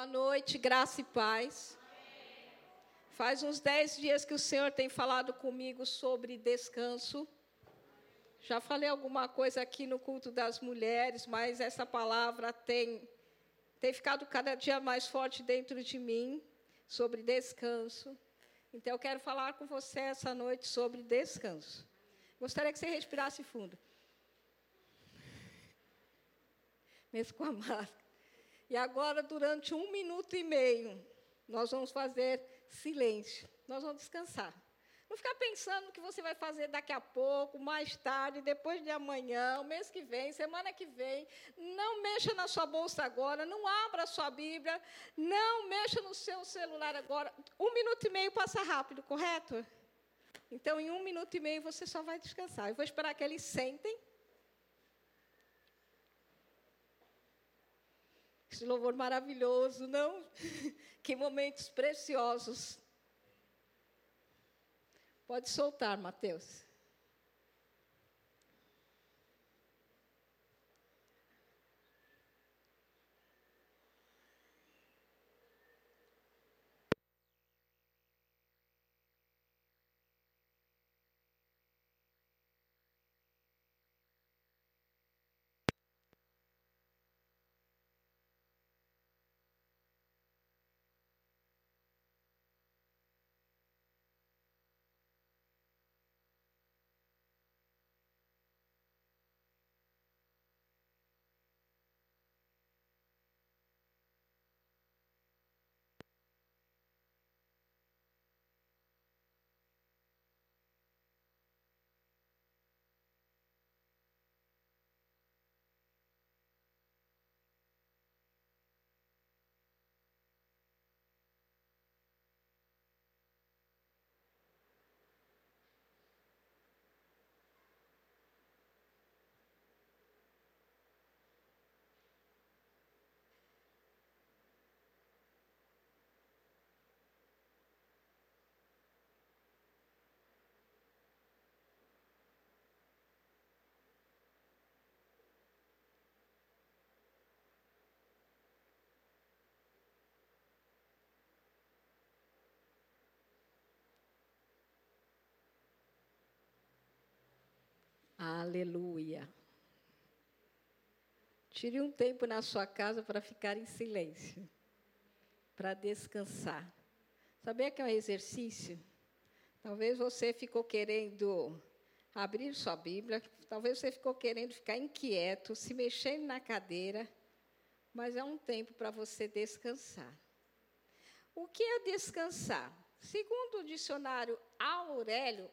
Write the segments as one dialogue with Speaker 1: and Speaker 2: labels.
Speaker 1: Boa noite, graça e paz. Faz uns dez dias que o Senhor tem falado comigo sobre descanso. Já falei alguma coisa aqui no culto das mulheres, mas essa palavra tem, tem ficado cada dia mais forte dentro de mim sobre descanso. Então, eu quero falar com você essa noite sobre descanso. Gostaria que você respirasse fundo. Mesmo com a máscara. E agora, durante um minuto e meio, nós vamos fazer silêncio. Nós vamos descansar. Não ficar pensando no que você vai fazer daqui a pouco, mais tarde, depois de amanhã, o mês que vem, semana que vem. Não mexa na sua bolsa agora, não abra a sua Bíblia, não mexa no seu celular agora. Um minuto e meio passa rápido, correto? Então, em um minuto e meio, você só vai descansar. Eu vou esperar que eles sentem Esse louvor maravilhoso, não? que momentos preciosos. Pode soltar, Mateus. Aleluia. Tire um tempo na sua casa para ficar em silêncio, para descansar. Sabia que é um exercício? Talvez você ficou querendo abrir sua Bíblia, talvez você ficou querendo ficar inquieto, se mexendo na cadeira, mas é um tempo para você descansar. O que é descansar? Segundo o dicionário Aurélio,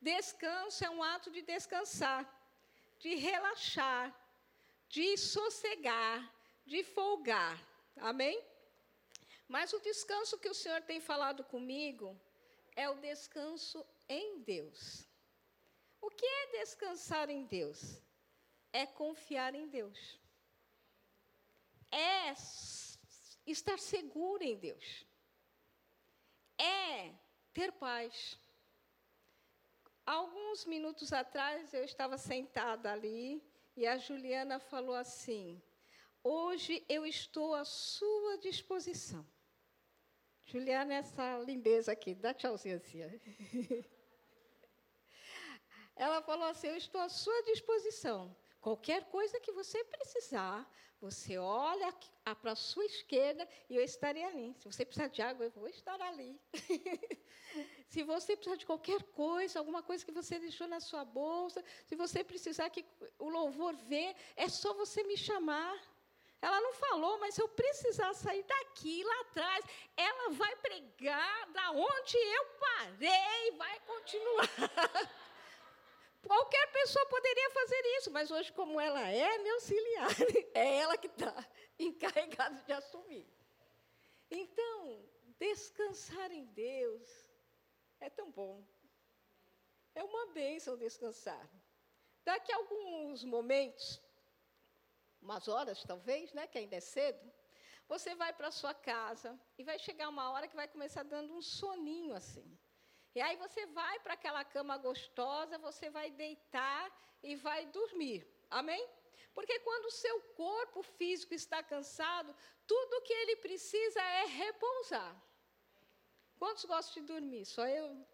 Speaker 1: Descanso é um ato de descansar, de relaxar, de sossegar, de folgar. Amém? Mas o descanso que o Senhor tem falado comigo é o descanso em Deus. O que é descansar em Deus? É confiar em Deus. É estar seguro em Deus. É ter paz. Alguns minutos atrás eu estava sentada ali e a Juliana falou assim: Hoje eu estou à sua disposição. Juliana, essa lindeza aqui, dá tchauzinho assim. Ela falou assim: Eu estou à sua disposição. Qualquer coisa que você precisar, você olha para a sua esquerda e eu estarei ali. Se você precisar de água, eu vou estar ali. se você precisar de qualquer coisa, alguma coisa que você deixou na sua bolsa, se você precisar que o louvor venha, é só você me chamar. Ela não falou, mas se eu precisar sair daqui, lá atrás, ela vai pregar da onde eu parei, vai continuar. Qualquer pessoa poderia fazer isso, mas hoje, como ela é minha auxiliar, é ela que está encarregada de assumir. Então, descansar em Deus é tão bom. É uma bênção descansar. Daqui a alguns momentos, umas horas talvez, né, que ainda é cedo, você vai para sua casa e vai chegar uma hora que vai começar dando um soninho assim. E aí você vai para aquela cama gostosa, você vai deitar e vai dormir. Amém? Porque quando o seu corpo físico está cansado, tudo que ele precisa é repousar. Quantos gostam de dormir? Só eu.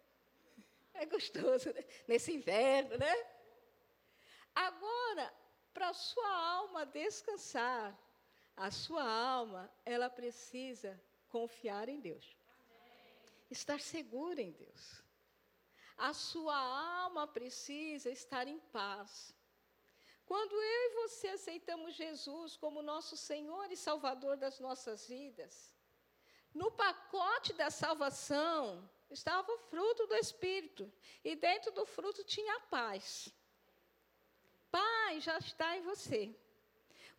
Speaker 1: É gostoso, né? nesse inverno, né? Agora, para a sua alma descansar, a sua alma, ela precisa confiar em Deus. Estar segura em Deus. A sua alma precisa estar em paz. Quando eu e você aceitamos Jesus como nosso Senhor e Salvador das nossas vidas, no pacote da salvação estava o fruto do Espírito, e dentro do fruto tinha a paz. Paz já está em você.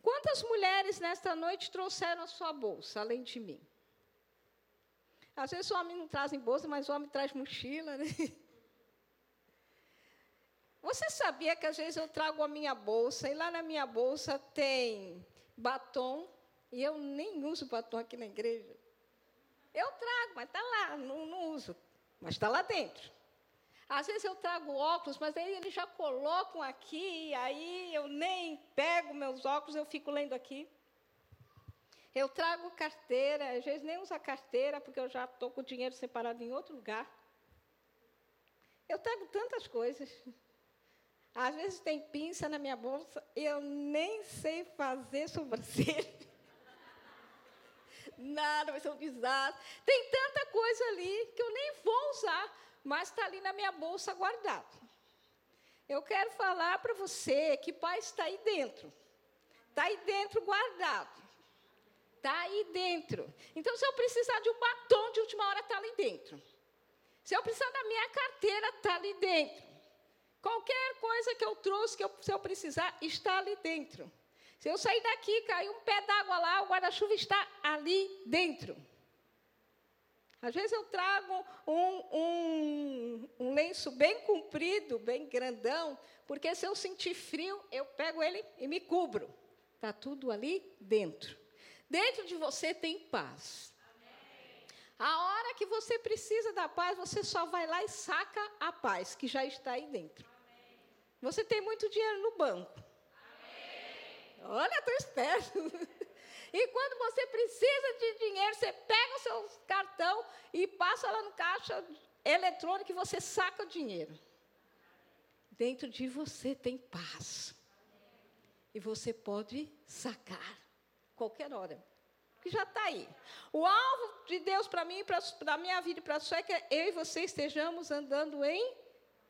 Speaker 1: Quantas mulheres nesta noite trouxeram a sua bolsa, além de mim? Às vezes o homem não traz em bolsa, mas o homem traz mochila. Né? Você sabia que às vezes eu trago a minha bolsa e lá na minha bolsa tem batom e eu nem uso batom aqui na igreja? Eu trago, mas está lá, não, não uso, mas está lá dentro. Às vezes eu trago óculos, mas aí eles já colocam aqui, aí eu nem pego meus óculos, eu fico lendo aqui. Eu trago carteira, às vezes nem uso a carteira, porque eu já estou com o dinheiro separado em outro lugar. Eu trago tantas coisas. Às vezes tem pinça na minha bolsa, eu nem sei fazer sobrancelha. Nada, vai ser um desastre. Tem tanta coisa ali que eu nem vou usar, mas está ali na minha bolsa guardado. Eu quero falar para você que pai está aí dentro. Está aí dentro guardado. Está aí dentro. Então, se eu precisar de um batom de última hora, está ali dentro. Se eu precisar da minha carteira, está ali dentro. Qualquer coisa que eu trouxe, que eu, se eu precisar, está ali dentro. Se eu sair daqui, cair um pé d'água lá, o guarda-chuva está ali dentro. Às vezes eu trago um, um, um, lenço bem comprido, bem grandão, porque se eu sentir frio, eu pego ele e me cubro. Está tudo ali dentro. Dentro de você tem paz. A hora que você precisa da paz, você só vai lá e saca a paz que já está aí dentro. Você tem muito dinheiro no banco. Olha, estou esperto. E quando você precisa de dinheiro, você pega o seu cartão e passa lá no caixa eletrônico e você saca o dinheiro. Dentro de você tem paz. E você pode sacar qualquer hora que já está aí. O alvo de Deus para mim, para a minha vida e para a sua é que eu e você estejamos andando em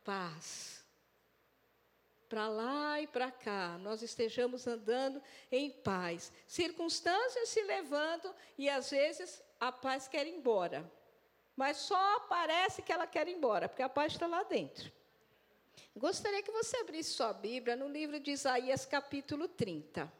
Speaker 1: paz. Para lá e para cá, nós estejamos andando em paz. Circunstâncias se levantam e às vezes a paz quer ir embora. Mas só parece que ela quer ir embora, porque a paz está lá dentro. Gostaria que você abrisse sua Bíblia no livro de Isaías, capítulo 30.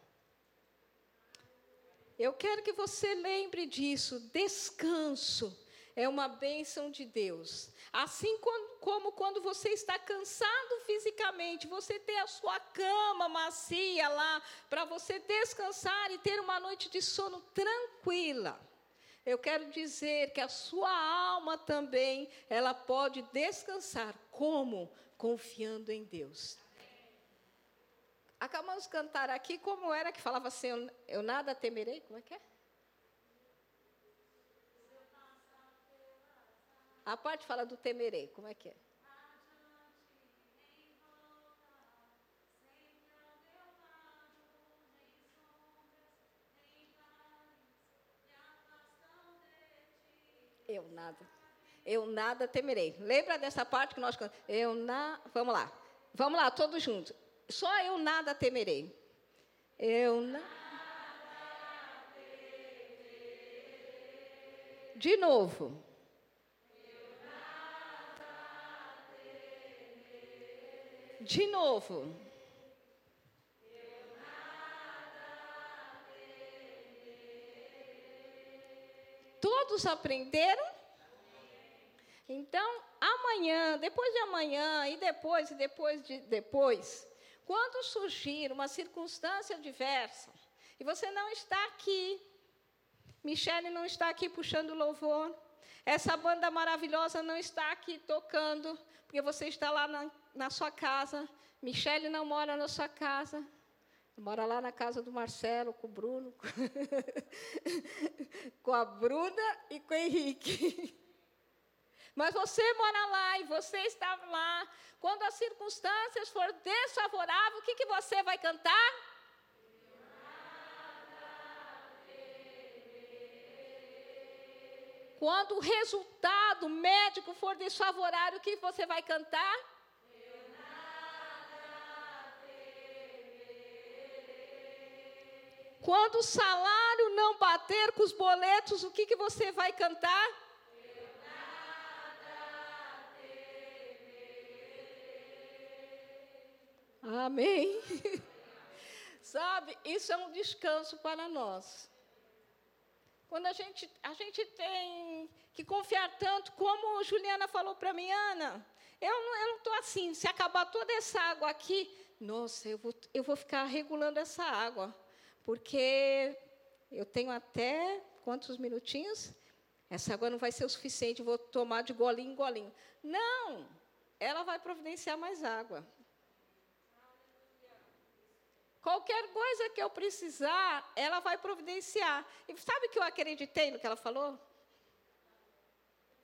Speaker 1: Eu quero que você lembre disso. Descanso é uma bênção de Deus. Assim como quando você está cansado fisicamente, você tem a sua cama macia lá para você descansar e ter uma noite de sono tranquila. Eu quero dizer que a sua alma também, ela pode descansar como confiando em Deus. Acabamos de cantar aqui como era que falava assim, eu, eu nada temerei, como é que é? A parte fala do temerei, como é que é? Eu nada. Eu nada temerei. Lembra dessa parte que nós cantamos? Eu na, vamos lá. Vamos lá, todos juntos. Só eu nada temerei. Eu nada temerei. De novo. De novo. Todos aprenderam? Então, amanhã, depois de amanhã, e depois, e depois de depois, quando surgir uma circunstância diversa, e você não está aqui, Michele não está aqui puxando louvor, essa banda maravilhosa não está aqui tocando, porque você está lá na, na sua casa, Michele não mora na sua casa. Mora lá na casa do Marcelo, com o Bruno, com a Bruna e com o Henrique. Mas você mora lá e você está lá. Quando as circunstâncias for desfavoráveis, o que, que você vai cantar? Quando o resultado médico for desfavorável, o que você vai cantar? Quando o salário não bater com os boletos, o que, que você vai cantar? Amém. Sabe, isso é um descanso para nós. Quando a gente, a gente tem que confiar tanto, como Juliana falou para mim, Ana, eu não estou assim, se acabar toda essa água aqui, nossa, eu vou, eu vou ficar regulando essa água, porque eu tenho até quantos minutinhos? Essa água não vai ser o suficiente, vou tomar de golinho em golinho. Não, ela vai providenciar mais água. Qualquer coisa que eu precisar, ela vai providenciar. E sabe que eu acreditei no que ela falou?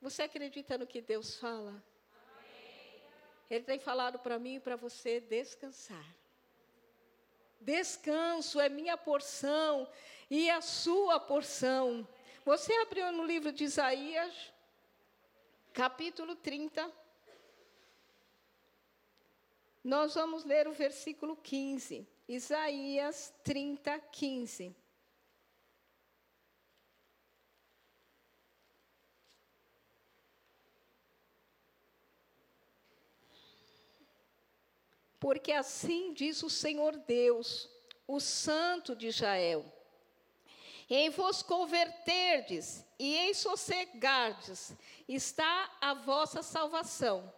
Speaker 1: Você acredita no que Deus fala? Ele tem falado para mim e para você descansar. Descanso é minha porção e a sua porção. Você abriu no livro de Isaías, capítulo 30. Nós vamos ler o versículo 15. Isaías 30, 15. Porque assim diz o Senhor Deus, o Santo de Israel: em vos converterdes e em sossegardes está a vossa salvação.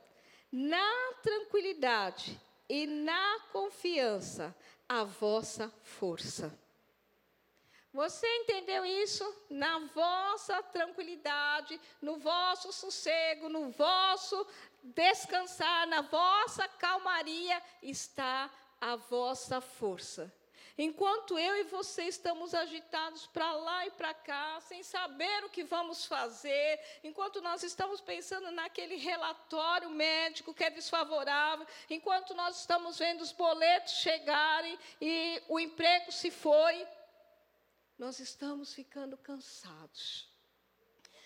Speaker 1: Na tranquilidade e na confiança a vossa força. Você entendeu isso? Na vossa tranquilidade, no vosso sossego, no vosso descansar, na vossa calmaria está a vossa força. Enquanto eu e você estamos agitados para lá e para cá, sem saber o que vamos fazer, enquanto nós estamos pensando naquele relatório médico que é desfavorável, enquanto nós estamos vendo os boletos chegarem e o emprego se foi, nós estamos ficando cansados.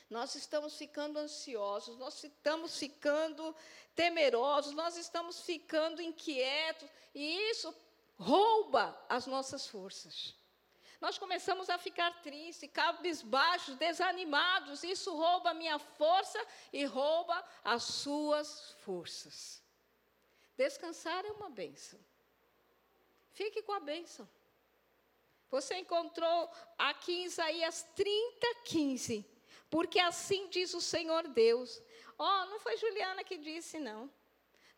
Speaker 1: Nós estamos ficando ansiosos, nós estamos ficando temerosos, nós estamos ficando inquietos, e isso rouba as nossas forças. Nós começamos a ficar tristes, cabisbaixos, desanimados. Isso rouba a minha força e rouba as suas forças. Descansar é uma bênção. Fique com a bênção. Você encontrou aqui em Isaías 30, 15. Porque assim diz o Senhor Deus. Oh, não foi Juliana que disse, não.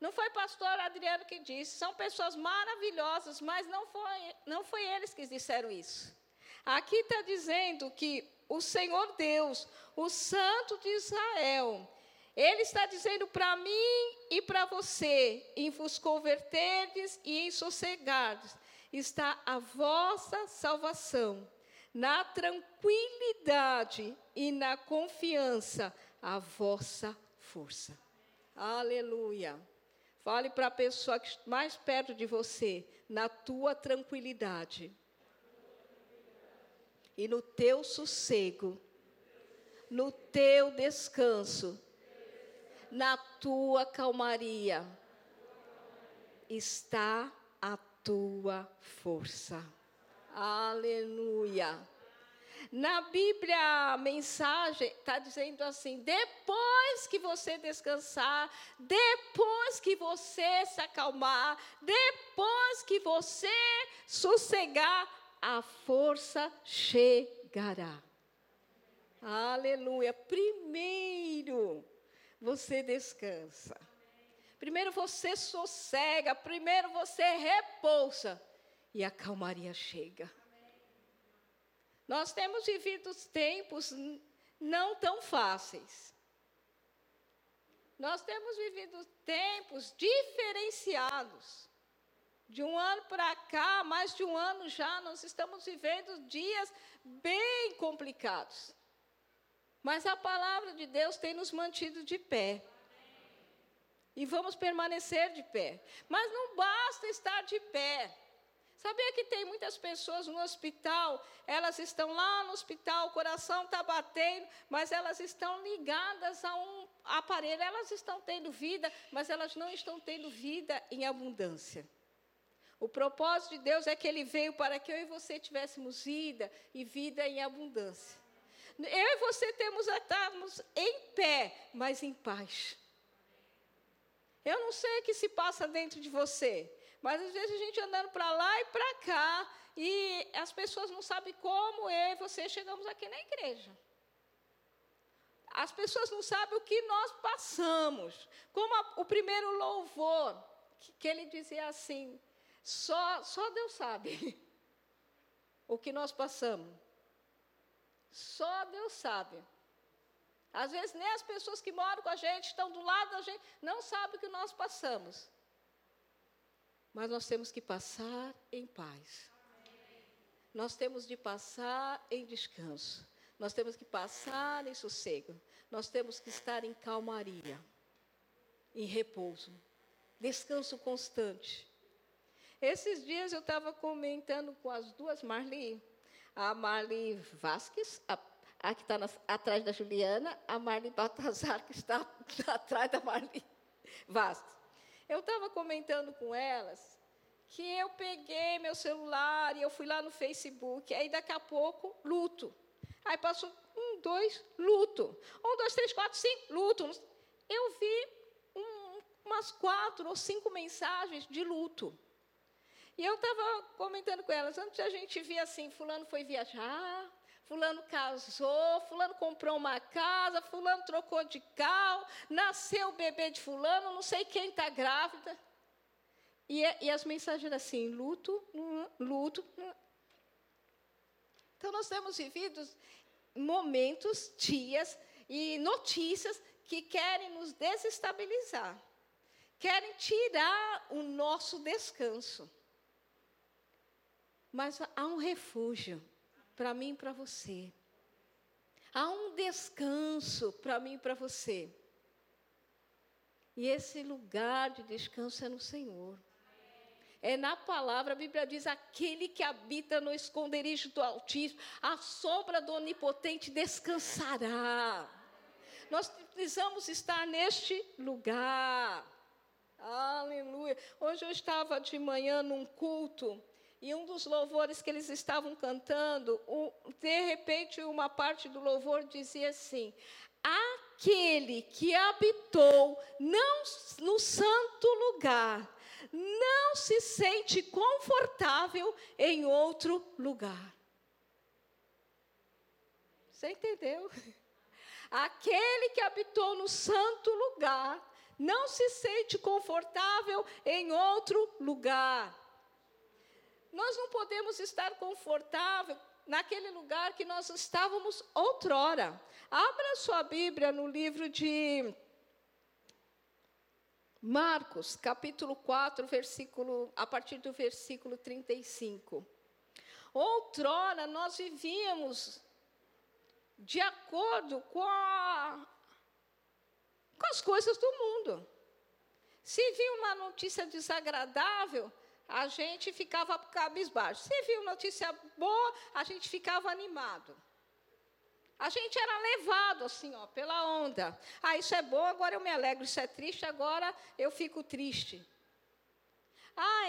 Speaker 1: Não foi pastor Adriano que disse, são pessoas maravilhosas, mas não foi, não foi eles que disseram isso. Aqui está dizendo que o Senhor Deus, o Santo de Israel, ele está dizendo para mim e para você, em vos converterdes e em sossegardes, está a vossa salvação. Na tranquilidade e na confiança, a vossa força. Aleluia. Fale para a pessoa que mais perto de você, na tua tranquilidade e no teu sossego, no teu descanso, na tua calmaria, está a tua força. Aleluia. Na Bíblia, a mensagem está dizendo assim: depois que você descansar, depois que você se acalmar, depois que você sossegar, a força chegará. Aleluia. Primeiro você descansa. Primeiro você sossega, primeiro você repousa e a calmaria chega. Nós temos vivido tempos não tão fáceis. Nós temos vivido tempos diferenciados. De um ano para cá, mais de um ano já, nós estamos vivendo dias bem complicados. Mas a palavra de Deus tem nos mantido de pé. E vamos permanecer de pé. Mas não basta estar de pé. Sabia que tem muitas pessoas no hospital, elas estão lá no hospital, o coração está batendo, mas elas estão ligadas a um aparelho, elas estão tendo vida, mas elas não estão tendo vida em abundância. O propósito de Deus é que Ele veio para que eu e você tivéssemos vida e vida em abundância. Eu e você temos a estarmos em pé, mas em paz. Eu não sei o que se passa dentro de você, mas às vezes a gente andando para lá e para cá, e as pessoas não sabem como eu e você chegamos aqui na igreja. As pessoas não sabem o que nós passamos. Como a, o primeiro louvor, que, que ele dizia assim: só, só Deus sabe o que nós passamos. Só Deus sabe. Às vezes nem as pessoas que moram com a gente, estão do lado da gente, não sabem o que nós passamos. Mas nós temos que passar em paz. Nós temos de passar em descanso. Nós temos que passar em sossego. Nós temos que estar em calmaria, em repouso, descanso constante. Esses dias eu estava comentando com as duas Marli, a Marli Vasques, a, a que está atrás da Juliana, a Marli Baltazar, que está atrás da Marli Vasques. Eu estava comentando com elas que eu peguei meu celular e eu fui lá no Facebook, aí daqui a pouco, luto. Aí passou um, dois, luto. Um, dois, três, quatro, cinco, luto. Eu vi um, umas quatro ou cinco mensagens de luto. E eu estava comentando com elas, antes a gente via assim, fulano foi viajar, fulano casou, fulano comprou uma casa, fulano trocou de carro, nasceu o bebê de fulano, não sei quem está grávida. E, e, as mensagens assim, luto, luto. Então nós temos vivido momentos, dias e notícias que querem nos desestabilizar, querem tirar o nosso descanso. Mas há um refúgio para mim e para você. Há um descanso para mim e para você. E esse lugar de descanso é no Senhor. É na palavra, a Bíblia diz: aquele que habita no esconderijo do Altíssimo, a sombra do Onipotente descansará. Nós precisamos estar neste lugar. Aleluia. Hoje eu estava de manhã num culto e um dos louvores que eles estavam cantando, de repente, uma parte do louvor dizia assim: Aquele que habitou não no santo lugar, não se sente confortável em outro lugar. Você entendeu? Aquele que habitou no santo lugar não se sente confortável em outro lugar. Nós não podemos estar confortável naquele lugar que nós estávamos outrora. Abra sua Bíblia no livro de Marcos, capítulo 4, versículo, a partir do versículo 35. Outrora nós vivíamos de acordo com, a, com as coisas do mundo. Se via uma notícia desagradável, a gente ficava cabisbaixo. Se viu notícia boa, a gente ficava animado. A gente era levado assim, ó, pela onda. Ah, isso é bom, agora eu me alegro. Isso é triste, agora eu fico triste. Ah,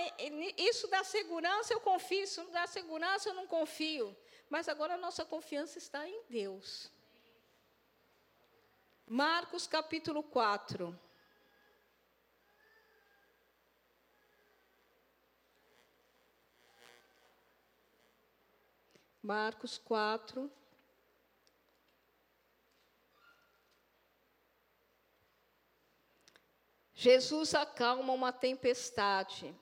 Speaker 1: isso dá segurança, eu confio. Isso não dá segurança, eu não confio. Mas agora a nossa confiança está em Deus. Marcos capítulo 4. Marcos 4. Jesus acalma uma tempestade.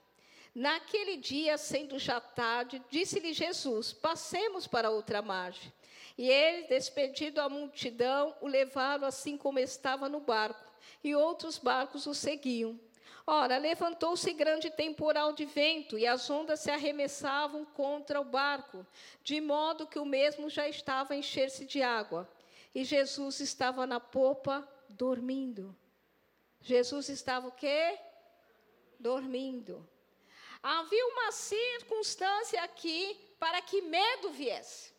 Speaker 1: Naquele dia, sendo já tarde, disse-lhe Jesus: Passemos para outra margem. E ele, despedido a multidão, o levaram assim como estava no barco, e outros barcos o seguiam. Ora, levantou-se grande temporal de vento, e as ondas se arremessavam contra o barco, de modo que o mesmo já estava a encher-se de água. E Jesus estava na popa, dormindo. Jesus estava o quê? Dormindo. Havia uma circunstância aqui para que medo viesse.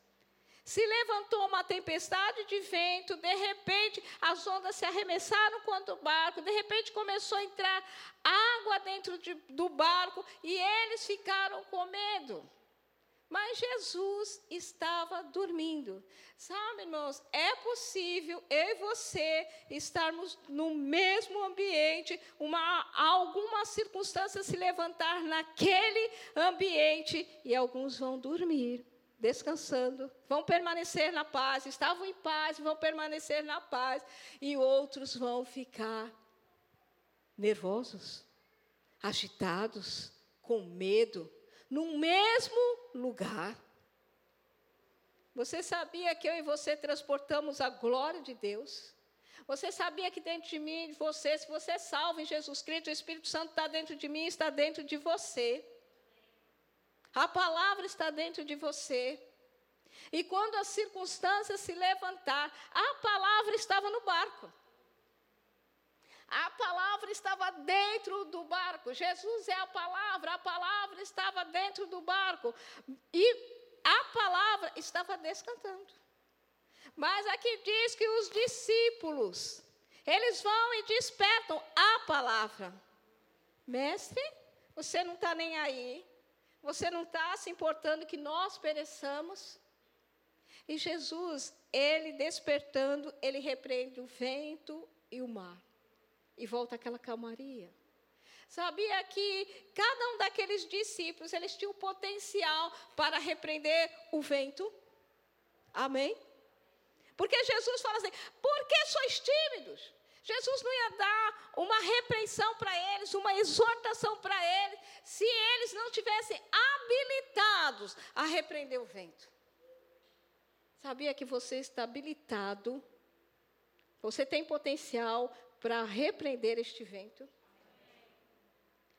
Speaker 1: Se levantou uma tempestade de vento, de repente as ondas se arremessaram contra o barco, de repente começou a entrar água dentro de, do barco e eles ficaram com medo. Mas Jesus estava dormindo. Sabe, irmãos, é possível eu e você estarmos no mesmo ambiente, uma, alguma circunstância se levantar naquele ambiente e alguns vão dormir descansando, vão permanecer na paz, estavam em paz, vão permanecer na paz, e outros vão ficar nervosos, agitados, com medo, no mesmo lugar. Você sabia que eu e você transportamos a glória de Deus? Você sabia que dentro de mim, de você, se você é salvo em Jesus Cristo, o Espírito Santo está dentro de mim, está dentro de você. A palavra está dentro de você. E quando as circunstâncias se levantar, a palavra estava no barco. A palavra estava dentro do barco. Jesus é a palavra, a palavra estava dentro do barco. E a palavra estava descantando. Mas aqui diz que os discípulos, eles vão e despertam a palavra. Mestre, você não está nem aí. Você não está se importando que nós pereçamos? E Jesus, ele despertando, ele repreende o vento e o mar. E volta aquela calmaria. Sabia que cada um daqueles discípulos, eles tinham potencial para repreender o vento? Amém? Porque Jesus fala assim: por que sois tímidos? Jesus não ia dar uma repreensão para eles, uma exortação para eles, se eles não tivessem habilitados a repreender o vento. Sabia que você está habilitado, você tem potencial para repreender este vento?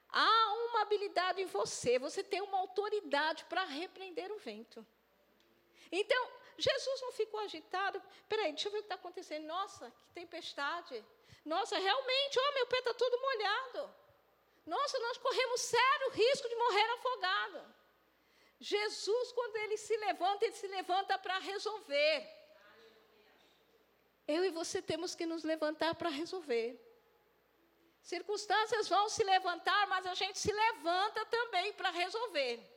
Speaker 1: Há uma habilidade em você, você tem uma autoridade para repreender o vento. Então, Jesus não ficou agitado. Peraí, deixa eu ver o que está acontecendo. Nossa, que tempestade. Nossa, realmente, ó, meu pé está todo molhado. Nossa, nós corremos sério risco de morrer afogado. Jesus, quando ele se levanta, ele se levanta para resolver. Eu e você temos que nos levantar para resolver. Circunstâncias vão se levantar, mas a gente se levanta também para resolver.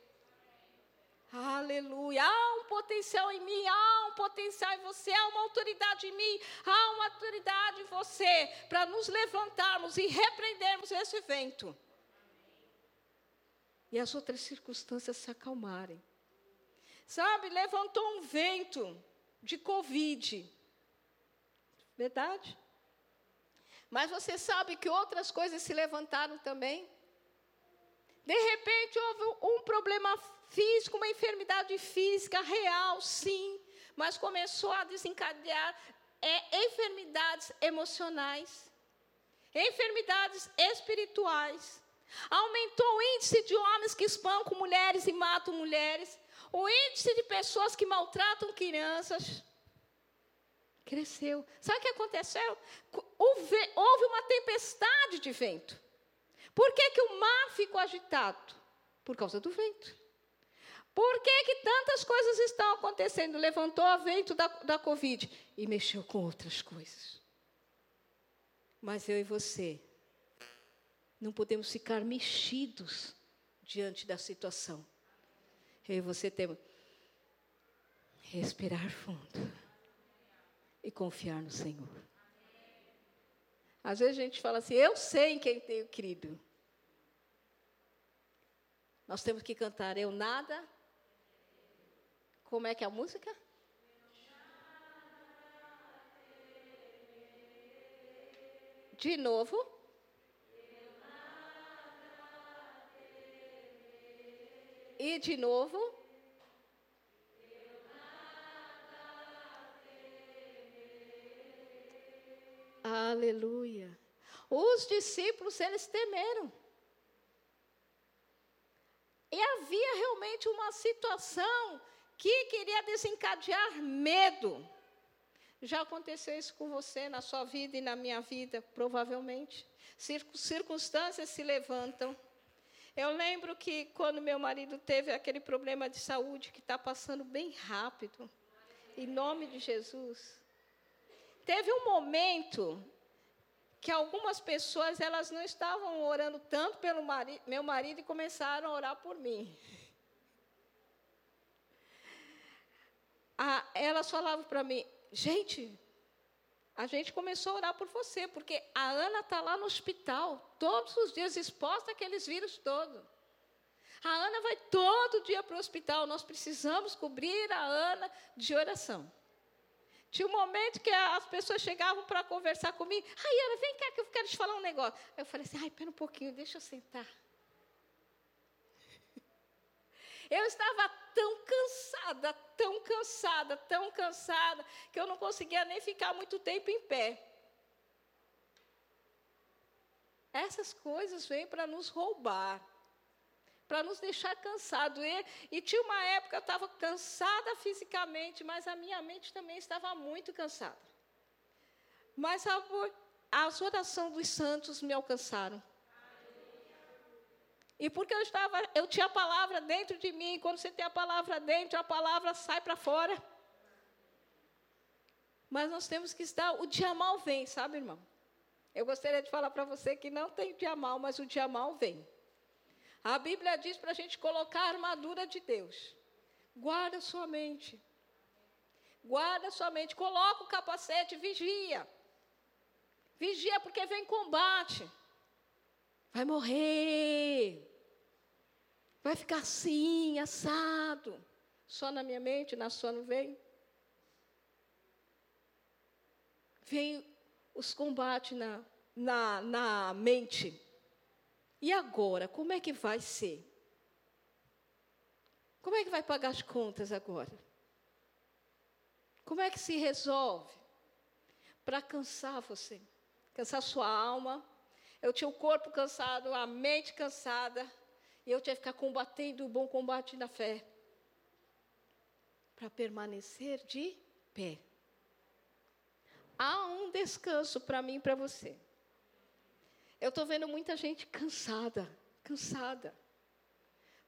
Speaker 1: Aleluia. Há um potencial em mim, há um potencial em você, há uma autoridade em mim, há uma autoridade em você para nos levantarmos e repreendermos esse vento. E as outras circunstâncias se acalmarem. Sabe, levantou um vento de Covid. Verdade? Mas você sabe que outras coisas se levantaram também. De repente houve um problema físico, uma enfermidade física real, sim, mas começou a desencadear é, enfermidades emocionais, enfermidades espirituais. Aumentou o índice de homens que espancam mulheres e matam mulheres, o índice de pessoas que maltratam crianças. Cresceu. Sabe o que aconteceu? Houve uma tempestade de vento. Por que, que o mar ficou agitado? Por causa do vento. Por que, que tantas coisas estão acontecendo? Levantou o vento da, da Covid e mexeu com outras coisas. Mas eu e você não podemos ficar mexidos diante da situação. Eu e você temos respirar fundo e confiar no Senhor. Às vezes a gente fala assim, eu sei em quem tenho crido. Nós temos que cantar, eu nada como é que é a música? De novo. E de novo. Aleluia. Os discípulos, eles temeram. E havia realmente uma situação que queria desencadear medo. Já aconteceu isso com você na sua vida e na minha vida, provavelmente. Circunstâncias se levantam. Eu lembro que quando meu marido teve aquele problema de saúde que está passando bem rápido, em nome de Jesus, teve um momento que algumas pessoas elas não estavam orando tanto pelo meu marido e começaram a orar por mim. Ah, elas falavam para mim, gente, a gente começou a orar por você, porque a Ana está lá no hospital, todos os dias exposta àqueles vírus todos. A Ana vai todo dia para o hospital, nós precisamos cobrir a Ana de oração. Tinha um momento que as pessoas chegavam para conversar comigo. Ai, Ana, vem cá que eu quero te falar um negócio. Eu falei assim, ai, pera um pouquinho, deixa eu sentar. Eu estava tão cansada, tão cansada, tão cansada, que eu não conseguia nem ficar muito tempo em pé. Essas coisas vêm para nos roubar para nos deixar cansados. E, e tinha uma época eu estava cansada fisicamente, mas a minha mente também estava muito cansada. Mas a, as orações dos santos me alcançaram. E porque eu estava, eu tinha a palavra dentro de mim, quando você tem a palavra dentro, a palavra sai para fora. Mas nós temos que estar, o dia mal vem, sabe, irmão? Eu gostaria de falar para você que não tem dia mal, mas o dia mal vem. A Bíblia diz para a gente colocar a armadura de Deus. Guarda sua mente. Guarda sua mente. Coloca o capacete, vigia. Vigia porque vem combate. Vai morrer. Vai ficar assim, assado. Só na minha mente, na sua não vem? Vem os combates na, na, na mente. E agora, como é que vai ser? Como é que vai pagar as contas agora? Como é que se resolve? Para cansar você, cansar sua alma. Eu tinha o corpo cansado, a mente cansada, e eu tinha que ficar combatendo o bom combate na fé. Para permanecer de pé. Há um descanso para mim e para você. Eu estou vendo muita gente cansada, cansada.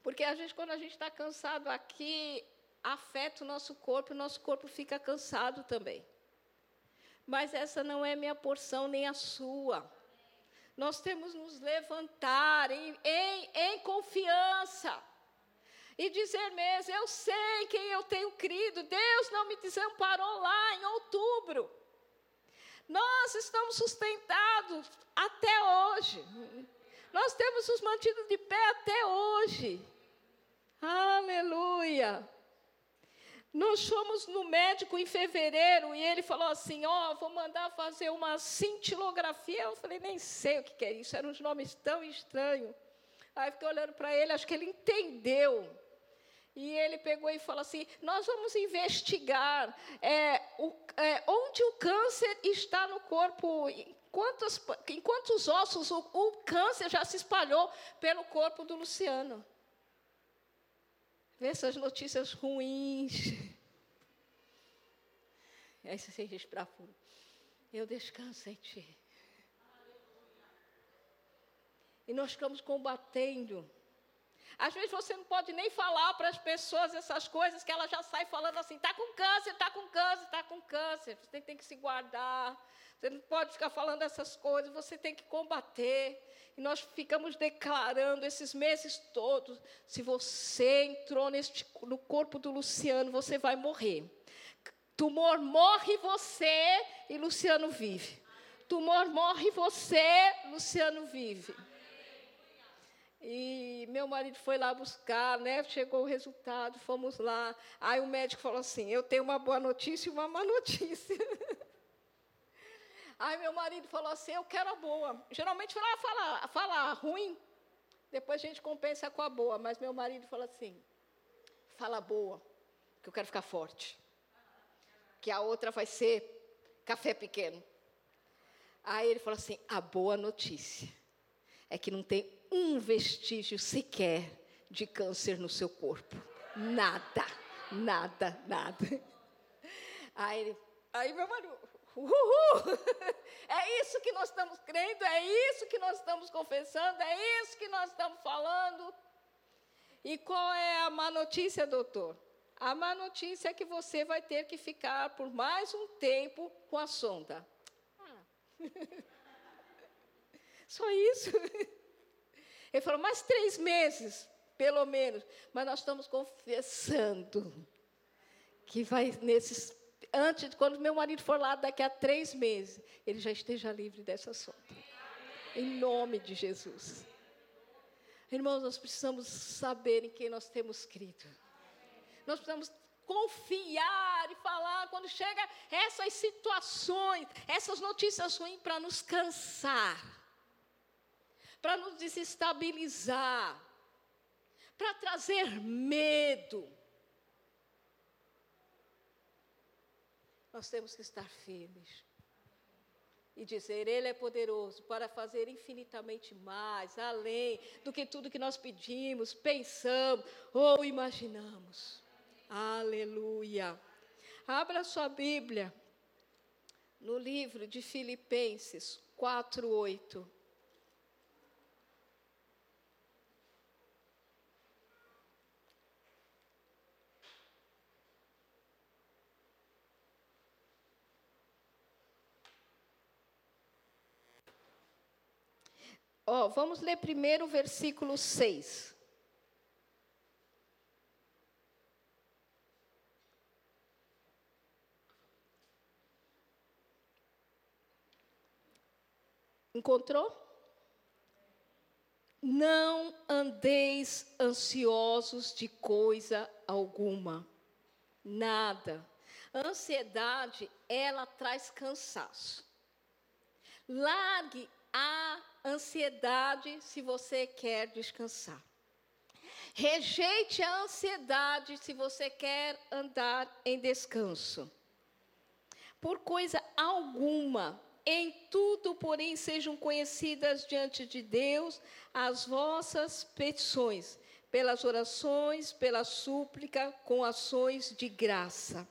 Speaker 1: Porque a gente, quando a gente está cansado aqui, afeta o nosso corpo, o nosso corpo fica cansado também. Mas essa não é minha porção, nem a sua. Nós temos nos levantar em, em, em confiança e dizer mesmo: eu sei quem eu tenho crido, Deus não me desamparou lá em outubro. Nós estamos sustentados até hoje. Nós temos nos mantido de pé até hoje. Aleluia. Nós fomos no médico em fevereiro e ele falou assim: Ó, oh, vou mandar fazer uma cintilografia. Eu falei: Nem sei o que é isso, eram uns nomes tão estranhos. Aí fiquei olhando para ele, acho que ele entendeu. E ele pegou e falou assim: Nós vamos investigar é, o, é, onde o câncer está no corpo, em quantos, em quantos ossos o, o câncer já se espalhou pelo corpo do Luciano. Vê essas notícias ruins. Aí você respirar fundo. Eu descanso em ti. E nós ficamos combatendo às vezes você não pode nem falar para as pessoas essas coisas que ela já sai falando assim: está com câncer, está com câncer, está com câncer. Você tem, tem que se guardar. Você não pode ficar falando essas coisas, você tem que combater. E nós ficamos declarando esses meses todos: se você entrou neste, no corpo do Luciano, você vai morrer. Tumor morre você e Luciano vive. Tumor morre você, Luciano vive. E meu marido foi lá buscar, né? Chegou o resultado, fomos lá. Aí o médico falou assim: Eu tenho uma boa notícia e uma má notícia. Aí meu marido falou assim: Eu quero a boa. Geralmente fala, fala, fala ruim, depois a gente compensa com a boa. Mas meu marido falou assim: Fala boa, que eu quero ficar forte. Que a outra vai ser café pequeno. Aí ele falou assim: a boa notícia é que não tem um vestígio sequer de câncer no seu corpo. Nada, nada, nada. Aí, ele, aí meu marido, uhul! É isso que nós estamos crendo, é isso que nós estamos confessando, é isso que nós estamos falando. E qual é a má notícia, doutor? A má notícia é que você vai ter que ficar por mais um tempo com a sonda. Ah. Só isso. Ele falou, mais três meses, pelo menos. Mas nós estamos confessando que vai nesses. Antes, quando meu marido for lá daqui a três meses, ele já esteja livre dessa sonda. Em nome de Jesus. Irmãos, nós precisamos saber em quem nós temos crido. Nós precisamos confiar e falar quando chega essas situações, essas notícias ruins para nos cansar, para nos desestabilizar, para trazer medo. Nós temos que estar firmes e dizer: Ele é poderoso para fazer infinitamente mais, além do que tudo que nós pedimos, pensamos ou imaginamos. Aleluia. Abra sua Bíblia no livro de Filipenses 4, 8. Oh, vamos ler primeiro o versículo 6. Encontrou? Não andeis ansiosos de coisa alguma, nada. ansiedade, ela traz cansaço. Largue a ansiedade se você quer descansar. Rejeite a ansiedade se você quer andar em descanso. Por coisa alguma, em tudo, porém, sejam conhecidas diante de Deus as vossas petições, pelas orações, pela súplica, com ações de graça.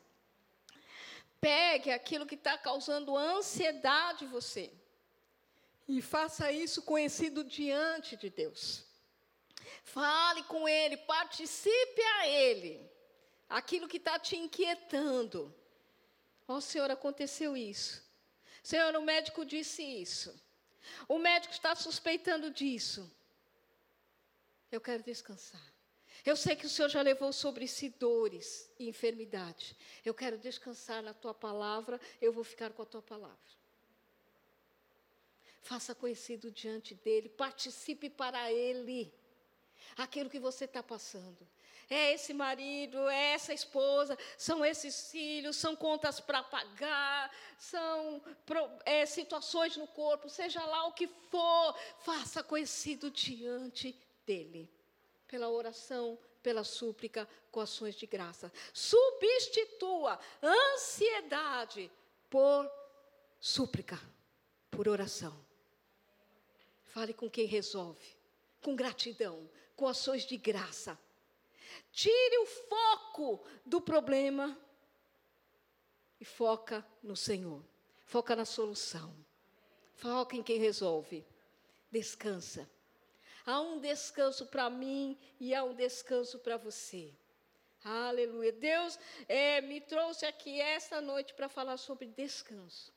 Speaker 1: Pegue aquilo que está causando ansiedade em você. E faça isso conhecido diante de Deus. Fale com Ele, participe a Ele. Aquilo que está te inquietando. Ó oh, Senhor, aconteceu isso. Senhor, o médico disse isso. O médico está suspeitando disso. Eu quero descansar. Eu sei que o Senhor já levou sobre si dores e enfermidade. Eu quero descansar na tua palavra, eu vou ficar com a tua palavra. Faça conhecido diante dele, participe para ele aquilo que você está passando. É esse marido, é essa esposa, são esses filhos, são contas para pagar, são é, situações no corpo, seja lá o que for, faça conhecido diante dele, pela oração, pela súplica, com ações de graça. Substitua ansiedade por súplica, por oração. Fale com quem resolve, com gratidão, com ações de graça. Tire o foco do problema e foca no Senhor. Foca na solução. Foca em quem resolve. Descansa. Há um descanso para mim e há um descanso para você. Aleluia. Deus é, me trouxe aqui esta noite para falar sobre descanso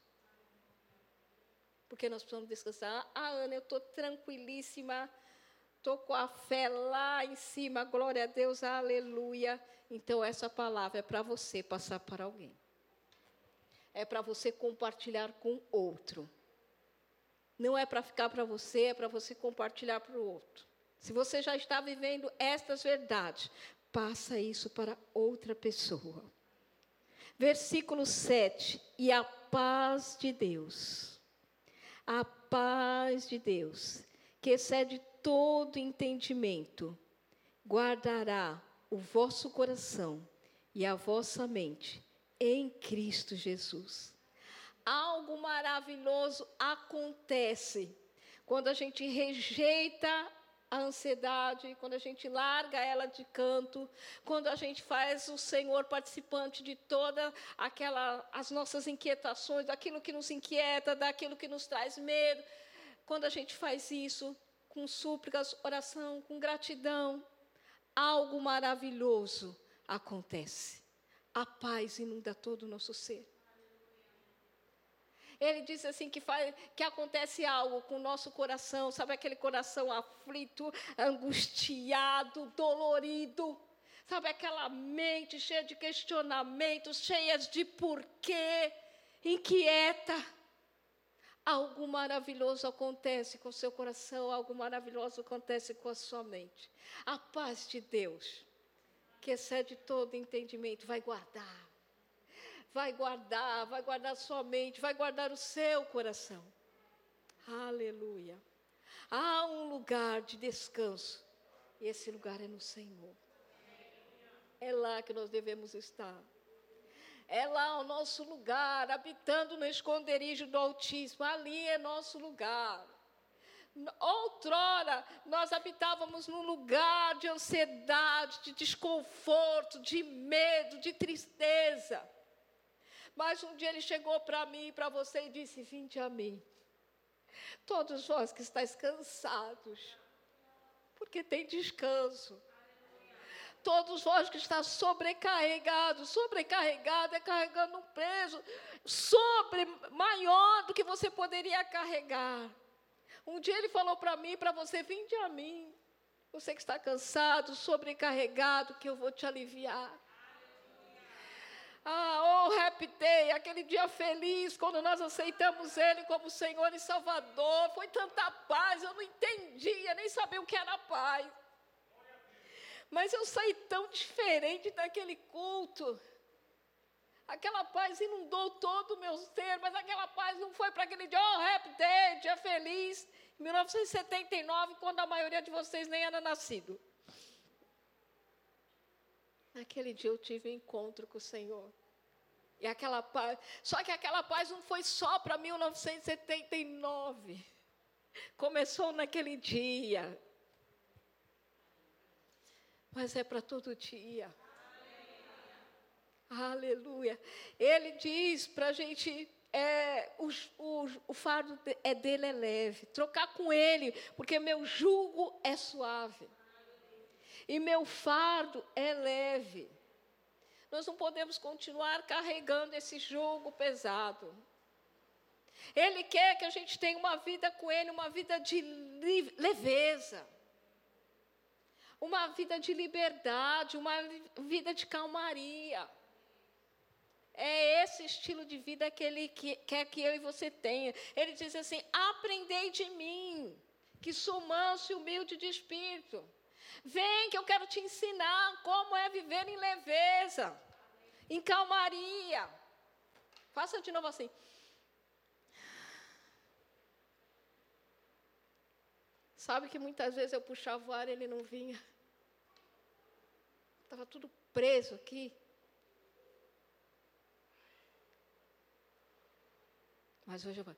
Speaker 1: porque nós precisamos descansar. Ah, Ana, eu estou tranquilíssima, estou com a fé lá em cima, glória a Deus, aleluia. Então, essa palavra é para você passar para alguém. É para você compartilhar com outro. Não é para ficar para você, é para você compartilhar para o outro. Se você já está vivendo estas verdades, passa isso para outra pessoa. Versículo 7: E a paz de Deus a paz de Deus, que excede todo entendimento, guardará o vosso coração e a vossa mente em Cristo Jesus. Algo maravilhoso acontece quando a gente rejeita a ansiedade, quando a gente larga ela de canto, quando a gente faz o Senhor participante de toda aquela as nossas inquietações, daquilo que nos inquieta, daquilo que nos traz medo, quando a gente faz isso com súplicas, oração, com gratidão, algo maravilhoso acontece. A paz inunda todo o nosso ser. Ele diz assim que, faz, que acontece algo com o nosso coração, sabe aquele coração aflito, angustiado, dolorido. Sabe aquela mente cheia de questionamentos, cheias de porquê, inquieta. Algo maravilhoso acontece com o seu coração, algo maravilhoso acontece com a sua mente. A paz de Deus, que excede todo entendimento, vai guardar vai guardar, vai guardar sua mente, vai guardar o seu coração. Aleluia. Há um lugar de descanso, e esse lugar é no Senhor. É lá que nós devemos estar. É lá o nosso lugar, habitando no esconderijo do Altíssimo. Ali é nosso lugar. Outrora, nós habitávamos num lugar de ansiedade, de desconforto, de medo, de tristeza. Mas um dia ele chegou para mim e para você e disse: Vinde a mim. Todos vós que estáis cansados, porque tem descanso. Todos vós que estão sobrecarregados, sobrecarregado é carregando um peso sobre maior do que você poderia carregar. Um dia ele falou para mim, para você, vinde a mim. Você que está cansado, sobrecarregado, que eu vou te aliviar. Ah, oh, Happy Day, aquele dia feliz, quando nós aceitamos Ele como Senhor e Salvador. Foi tanta paz, eu não entendia, nem sabia o que era paz. Mas eu saí tão diferente daquele culto. Aquela paz inundou todo o meu ser, mas aquela paz não foi para aquele dia, oh, Happy Day, dia feliz. Em 1979, quando a maioria de vocês nem era nascido. Naquele dia eu tive um encontro com o Senhor. E aquela paz, só que aquela paz não foi só para 1979. Começou naquele dia. Mas é para todo dia. Aleluia. Ele diz para a gente é, o, o, o, fardo é dele é leve. Trocar com ele, porque meu jugo é suave e meu fardo é leve. Nós não podemos continuar carregando esse jugo pesado. Ele quer que a gente tenha uma vida com Ele, uma vida de leveza, uma vida de liberdade, uma vida de calmaria. É esse estilo de vida que Ele quer que eu e você tenha. Ele diz assim: aprendei de mim, que sou manso e humilde de espírito. Vem que eu quero te ensinar como é viver em leveza, em calmaria. Faça de novo assim. Sabe que muitas vezes eu puxava o ar e ele não vinha. Estava tudo preso aqui. Mas hoje eu vou.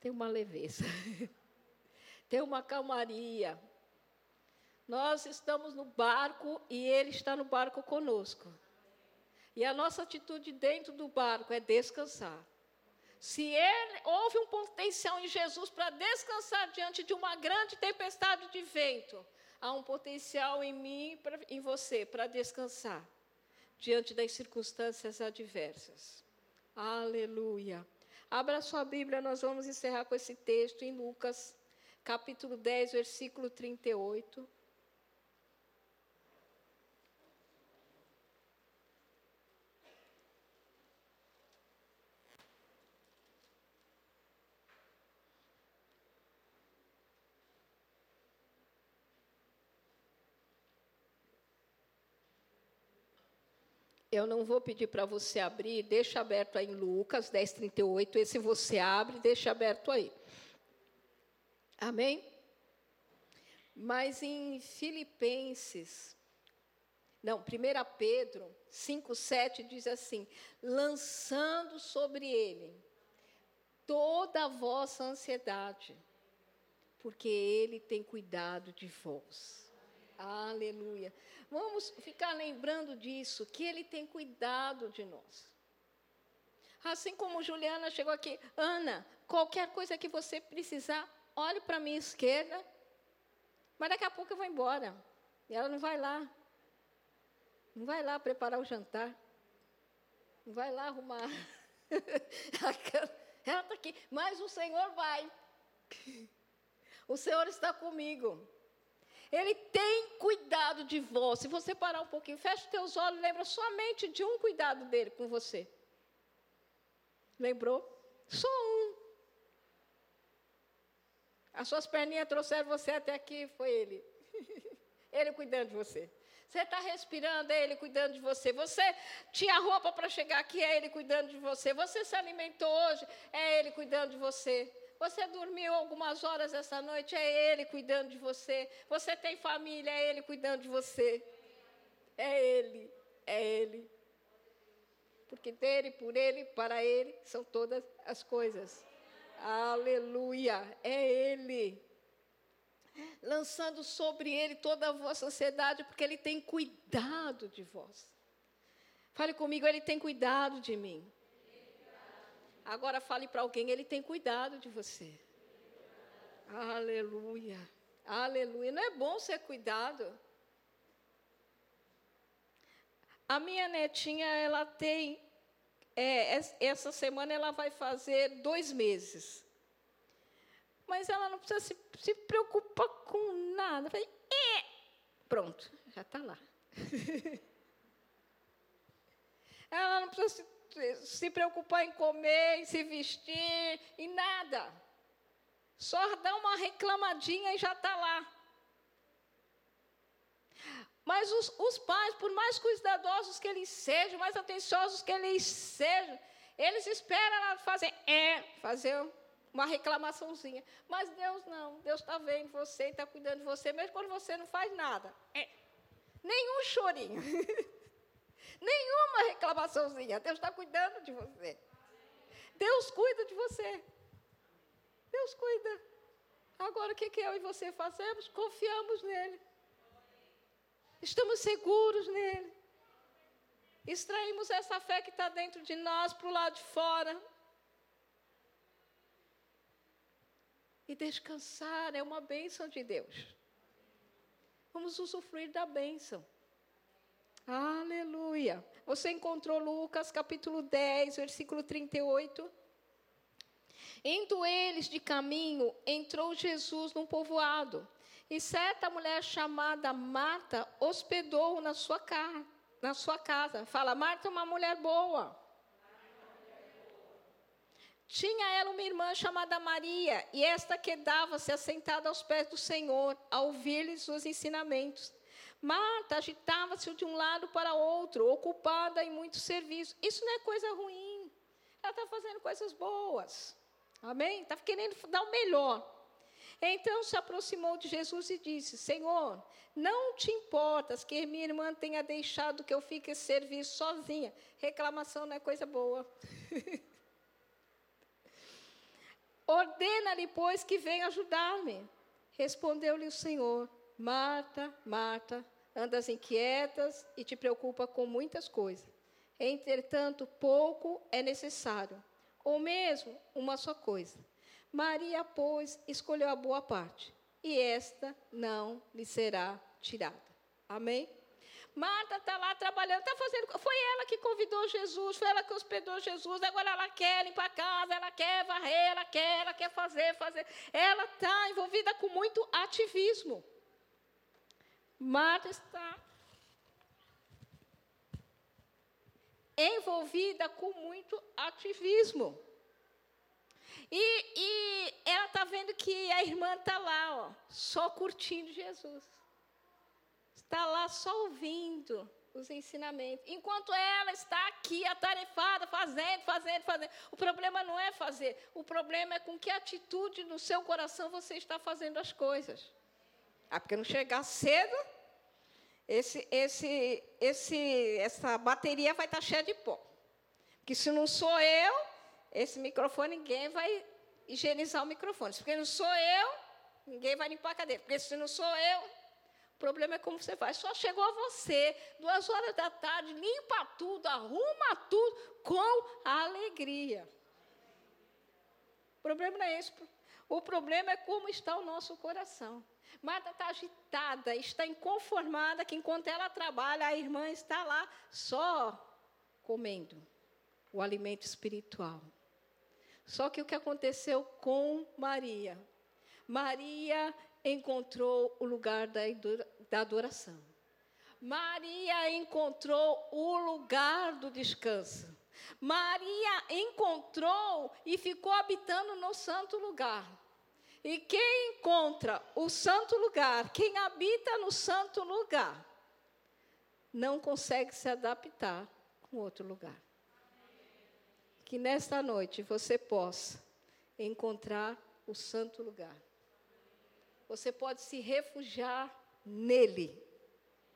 Speaker 1: Tem uma leveza. Tem uma calmaria. Nós estamos no barco e Ele está no barco conosco. E a nossa atitude dentro do barco é descansar. Se ele, houve um potencial em Jesus para descansar diante de uma grande tempestade de vento, há um potencial em mim e em você para descansar diante das circunstâncias adversas. Aleluia. Abra sua Bíblia, nós vamos encerrar com esse texto em Lucas, capítulo 10, versículo 38. Eu não vou pedir para você abrir, deixa aberto aí em Lucas 10, 38. Esse você abre, deixa aberto aí. Amém? Mas em Filipenses, não, 1 Pedro 5, 7 diz assim: lançando sobre ele toda a vossa ansiedade, porque ele tem cuidado de vós. Aleluia. Vamos ficar lembrando disso, que ele tem cuidado de nós. Assim como Juliana chegou aqui, Ana, qualquer coisa que você precisar, olhe para a minha esquerda, mas daqui a pouco eu vou embora. E ela não vai lá. Não vai lá preparar o jantar. Não vai lá arrumar. ela está aqui. Mas o Senhor vai. O Senhor está comigo. Ele tem cuidado de vós. Se você parar um pouquinho, fecha os teus olhos, lembra somente de um cuidado dele com você. Lembrou? Só um. As suas perninhas trouxeram você até aqui, foi ele. ele cuidando de você. Você está respirando, é Ele cuidando de você. Você tinha roupa para chegar aqui, é Ele cuidando de você. Você se alimentou hoje, é Ele cuidando de você. Você dormiu algumas horas essa noite, é Ele cuidando de você. Você tem família, é Ele cuidando de você. É Ele, é Ele. Porque dele, por Ele, para Ele são todas as coisas. Aleluia, é Ele. Lançando sobre Ele toda a vossa ansiedade, porque Ele tem cuidado de vós. Fale comigo, Ele tem cuidado de mim. Agora fale para alguém, ele tem cuidado de você. Aleluia. Aleluia. Não é bom ser cuidado? A minha netinha, ela tem. É, essa semana ela vai fazer dois meses. Mas ela não precisa se, se preocupar com nada. Falei, é. Pronto, já está lá. ela não precisa se se preocupar em comer, em se vestir, em nada. Só dá uma reclamadinha e já está lá. Mas os, os, pais, por mais cuidadosos que eles sejam, mais atenciosos que eles sejam, eles esperam fazer, é, fazer uma reclamaçãozinha. Mas Deus não, Deus está vendo você está cuidando de você, mesmo quando você não faz nada. É. Nenhum chorinho. Nenhuma reclamaçãozinha. Deus está cuidando de você. Deus cuida de você. Deus cuida. Agora, o que, que eu e você fazemos? Confiamos nele. Estamos seguros nele. Extraímos essa fé que está dentro de nós para o lado de fora. E descansar é uma bênção de Deus. Vamos usufruir da bênção. Aleluia. Você encontrou Lucas capítulo 10, versículo 38? Indo eles de caminho, entrou Jesus num povoado, e certa mulher chamada Marta hospedou na sua, na sua casa. Fala, Marta é uma mulher boa. Tinha ela uma irmã chamada Maria, e esta quedava-se assentada aos pés do Senhor, a ouvir-lhes os ensinamentos. Marta agitava-se de um lado para outro, ocupada em muito serviço. Isso não é coisa ruim. Ela está fazendo coisas boas. Amém? Está querendo dar o melhor. Então se aproximou de Jesus e disse: Senhor, não te importas que minha irmã tenha deixado que eu fique servir sozinha. Reclamação não é coisa boa. Ordena-lhe, pois, que venha ajudar-me. Respondeu-lhe o Senhor: Marta, Marta, andas inquietas e te preocupa com muitas coisas. Entretanto, pouco é necessário, ou mesmo uma só coisa. Maria, pois, escolheu a boa parte, e esta não lhe será tirada. Amém? Marta está lá trabalhando, está fazendo. Foi ela que convidou Jesus, foi ela que hospedou Jesus. Agora ela quer limpar a casa, ela quer varrer, ela quer, ela quer fazer, fazer. Ela está envolvida com muito ativismo. Marta está envolvida com muito ativismo. E, e ela está vendo que a irmã está lá, ó, só curtindo Jesus. Está lá só ouvindo os ensinamentos. Enquanto ela está aqui atarefada, fazendo, fazendo, fazendo. O problema não é fazer, o problema é com que atitude no seu coração você está fazendo as coisas. Ah, porque não chegar cedo esse, esse, esse, essa bateria vai estar cheia de pó. Que se não sou eu, esse microfone, ninguém vai higienizar o microfone. Porque não sou eu, ninguém vai limpar a cadeira. Porque se não sou eu, o problema é como você faz. Só chegou a você, duas horas da tarde, limpa tudo, arruma tudo com alegria. O problema não é esse. O problema é como está o nosso coração. Marta está agitada, está inconformada, que enquanto ela trabalha, a irmã está lá só comendo o alimento espiritual. Só que o que aconteceu com Maria? Maria encontrou o lugar da adoração. Maria encontrou o lugar do descanso. Maria encontrou e ficou habitando no santo lugar. E quem encontra o santo lugar, quem habita no santo lugar, não consegue se adaptar com outro lugar. Que nesta noite você possa encontrar o santo lugar. Você pode se refugiar nele.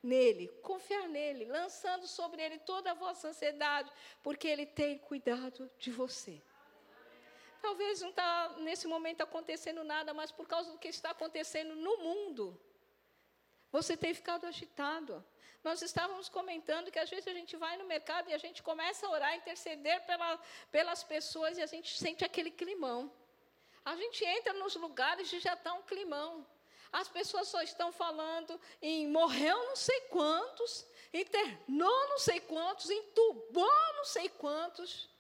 Speaker 1: Nele, confiar nele, lançando sobre ele toda a vossa ansiedade, porque ele tem cuidado de você. Talvez não está nesse momento acontecendo nada, mas por causa do que está acontecendo no mundo, você tem ficado agitado. Nós estávamos comentando que às vezes a gente vai no mercado e a gente começa a orar, interceder pela, pelas pessoas e a gente sente aquele climão. A gente entra nos lugares e já está um climão. As pessoas só estão falando em morreu não sei quantos, internou não sei quantos, entubou não sei quantos.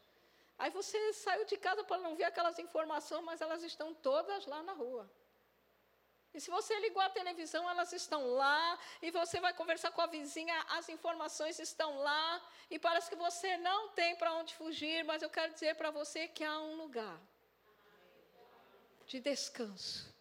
Speaker 1: Aí você saiu de casa para não ver aquelas informações, mas elas estão todas lá na rua. E se você ligou a televisão, elas estão lá, e você vai conversar com a vizinha, as informações estão lá, e parece que você não tem para onde fugir, mas eu quero dizer para você que há um lugar de descanso.